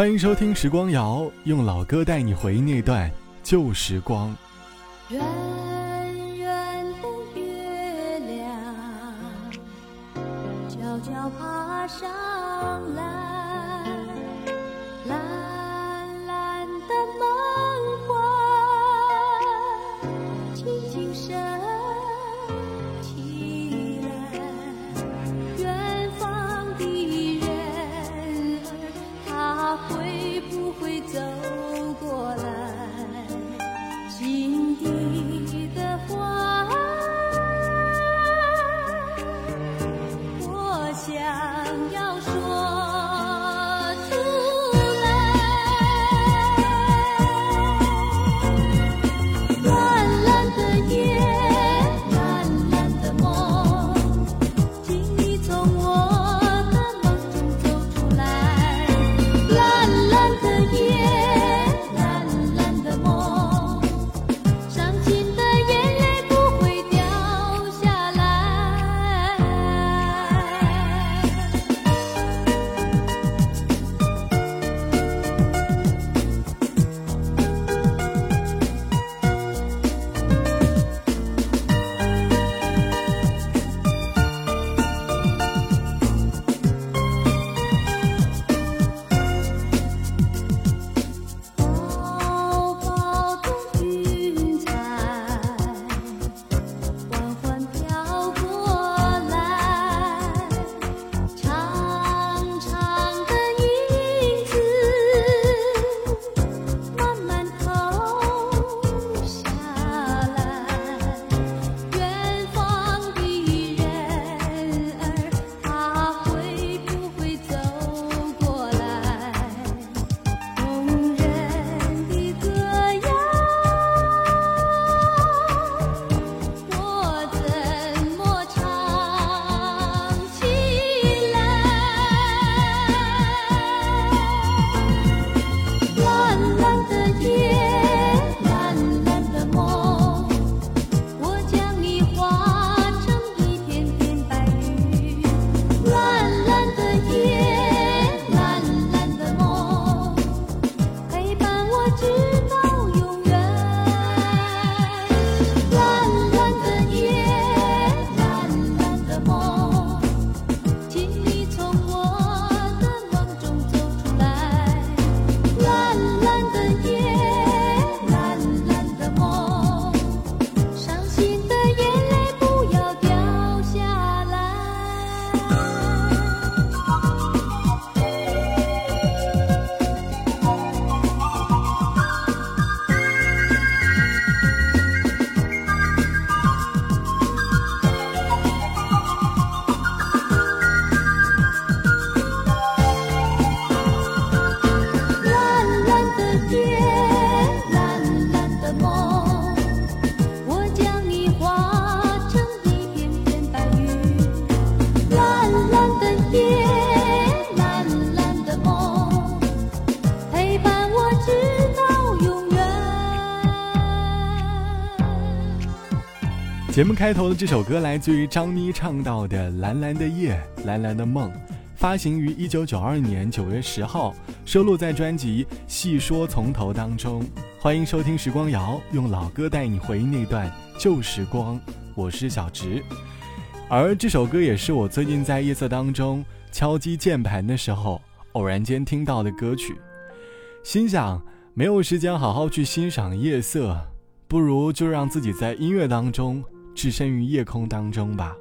欢迎收听《时光谣》，用老歌带你回忆那段旧时光。圆圆的月亮悄悄爬上来，节目开头的这首歌来自于张咪唱到的《蓝蓝的夜，蓝蓝的梦》，发行于一九九二年九月十号，收录在专辑《细说从头》当中。欢迎收听时光谣，用老歌带你回忆那段旧时光。我是小直，而这首歌也是我最近在夜色当中敲击键盘的时候偶然间听到的歌曲，心想没有时间好好去欣赏夜色，不如就让自己在音乐当中置身于夜空当中吧。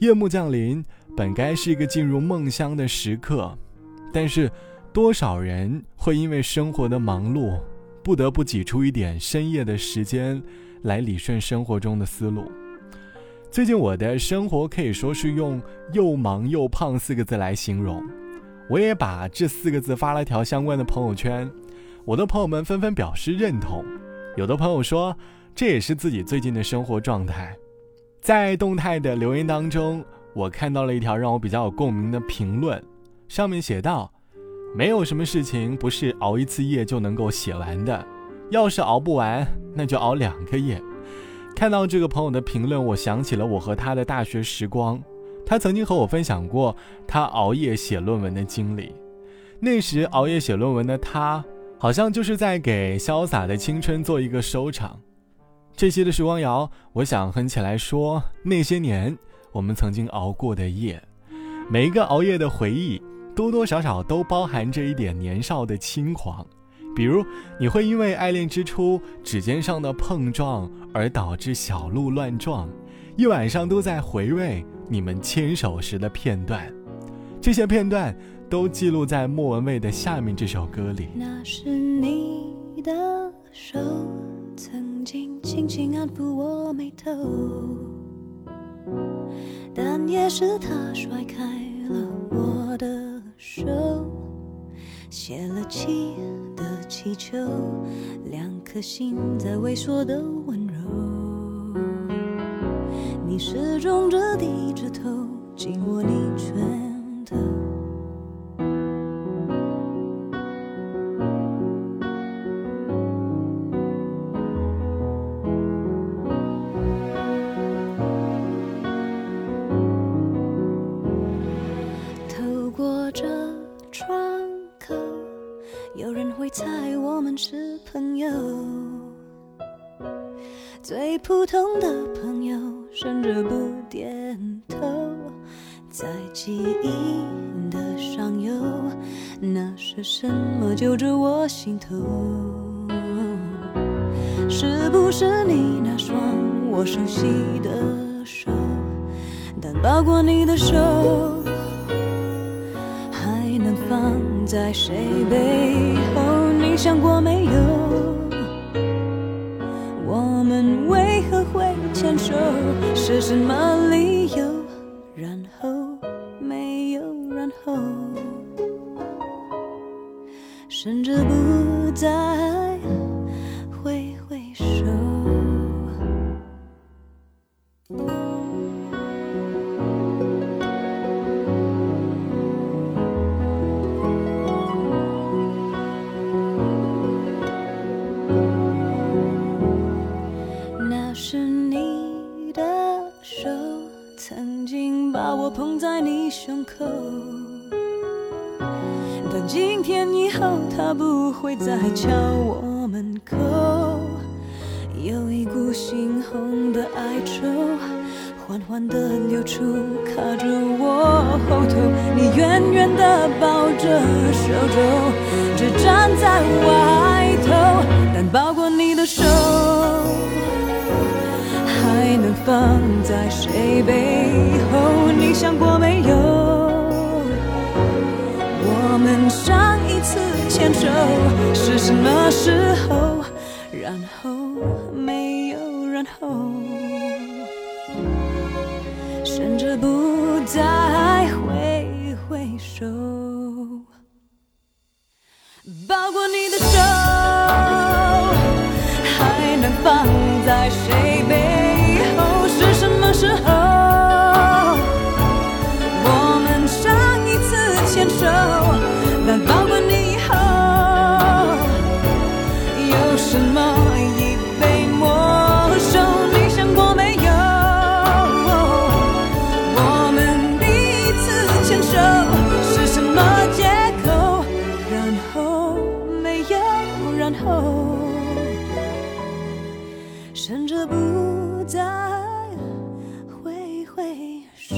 夜幕降临，本该是一个进入梦乡的时刻，但是多少人会因为生活的忙碌，不得不挤出一点深夜的时间来理顺生活中的思路。最近我的生活可以说是用“又忙又胖”四个字来形容，我也把这四个字发了条相关的朋友圈，我的朋友们纷纷表示认同，有的朋友说这也是自己最近的生活状态。在动态的留言当中，我看到了一条让我比较有共鸣的评论，上面写道：“没有什么事情不是熬一次夜就能够写完的，要是熬不完，那就熬两个夜。”看到这个朋友的评论，我想起了我和他的大学时光。他曾经和我分享过他熬夜写论文的经历。那时熬夜写论文的他，好像就是在给潇洒的青春做一个收场。这期的时光谣，我想哼起来说那些年我们曾经熬过的夜，每一个熬夜的回忆，多多少少都包含着一点年少的轻狂。比如，你会因为爱恋之初指尖上的碰撞而导致小鹿乱撞，一晚上都在回味你们牵手时的片段。这些片段都记录在莫文蔚的下面这首歌里。那是你的手，曾曾经轻轻安抚我眉头，但也是他甩开了我的手，泄了气的气球，两颗心在萎缩的温柔。你始终着低着头，紧握你拳着不点头，在记忆的上游，那是什么揪着我心头？是不是你那双我熟悉的手？但抱过你的手，还能放在谁背后？你想过没有？我们为牵手？是什么理由？然后没有然后，甚至不再曾经把我捧在你胸口。但今天以后，他不会再敲我门口。有一股猩红的哀愁，缓缓地流出，卡着我后头。你远远地抱着手肘，只站在外头，但抱过你的手。放在谁背后？你想过没有？我们上一次牵手是什么时候？然后没有然后，甚至不在甚至不再挥挥手。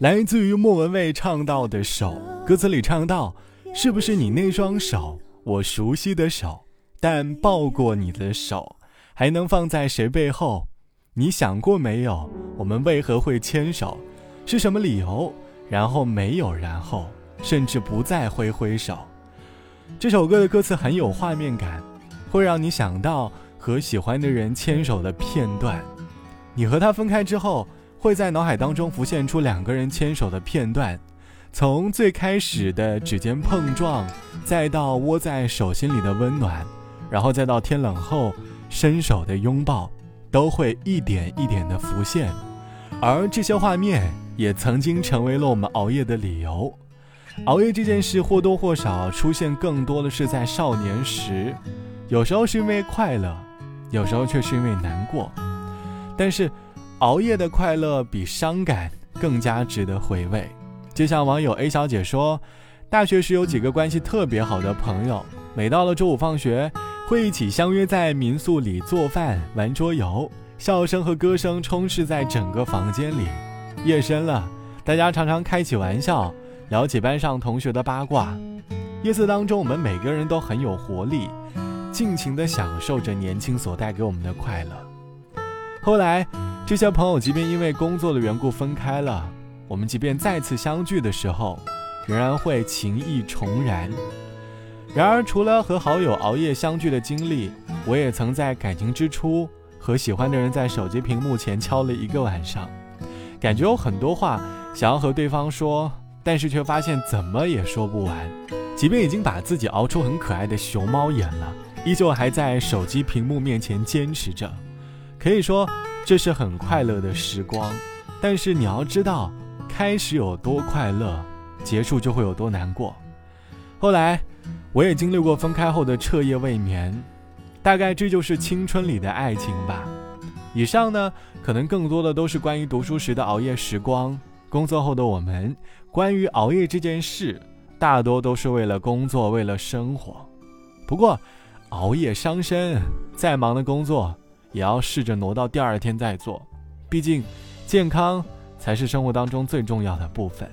来自于莫文蔚唱到的手，歌词里唱到：“是不是你那双手，我熟悉的手？但抱过你的手，还能放在谁背后？你想过没有？我们为何会牵手？是什么理由？然后没有然后，甚至不再挥挥手。”这首歌的歌词很有画面感，会让你想到和喜欢的人牵手的片段。你和他分开之后。会在脑海当中浮现出两个人牵手的片段，从最开始的指尖碰撞，再到窝在手心里的温暖，然后再到天冷后伸手的拥抱，都会一点一点的浮现。而这些画面也曾经成为了我们熬夜的理由。熬夜这件事或多或少出现更多的是在少年时，有时候是因为快乐，有时候却是因为难过，但是。熬夜的快乐比伤感更加值得回味。就像网友 A 小姐说，大学时有几个关系特别好的朋友，每到了周五放学，会一起相约在民宿里做饭、玩桌游，笑声和歌声充斥在整个房间里。夜深了，大家常常开起玩笑，聊起班上同学的八卦。夜色当中，我们每个人都很有活力，尽情地享受着年轻所带给我们的快乐。后来，这些朋友即便因为工作的缘故分开了，我们即便再次相聚的时候，仍然会情意重燃。然而，除了和好友熬夜相聚的经历，我也曾在感情之初和喜欢的人在手机屏幕前敲了一个晚上，感觉有很多话想要和对方说，但是却发现怎么也说不完。即便已经把自己熬出很可爱的熊猫眼了，依旧还在手机屏幕面前坚持着。可以说这是很快乐的时光，但是你要知道，开始有多快乐，结束就会有多难过。后来，我也经历过分开后的彻夜未眠，大概这就是青春里的爱情吧。以上呢，可能更多的都是关于读书时的熬夜时光，工作后的我们，关于熬夜这件事。大多都是为了工作，为了生活。不过，熬夜伤身，再忙的工作也要试着挪到第二天再做。毕竟，健康才是生活当中最重要的部分。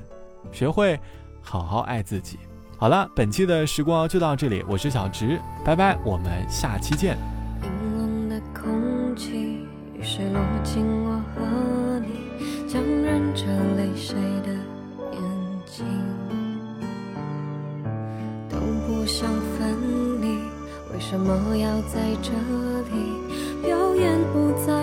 学会好好爱自己。好了，本期的时光就到这里，我是小直，拜拜，我们下期见。想分离，为什么要在这里？表演不在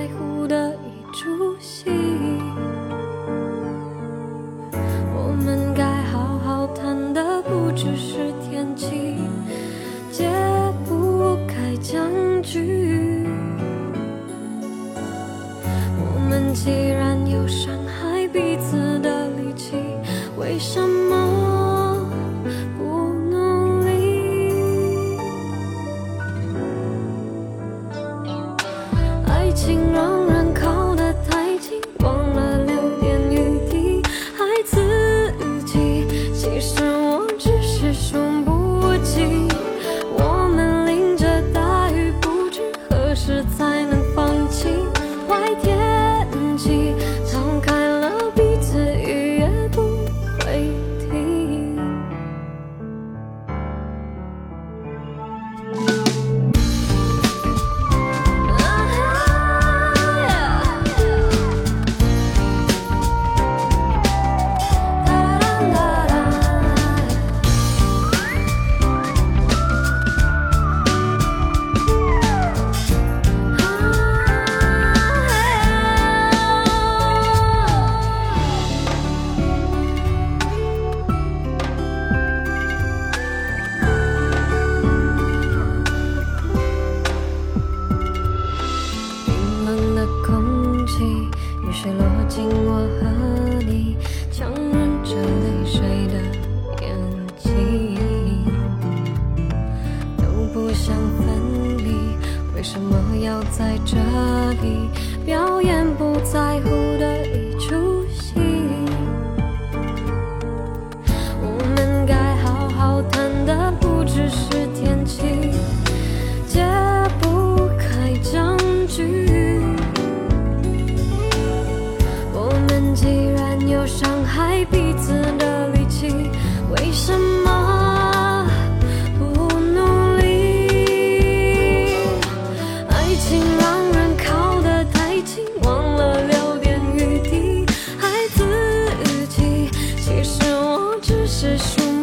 是我只是说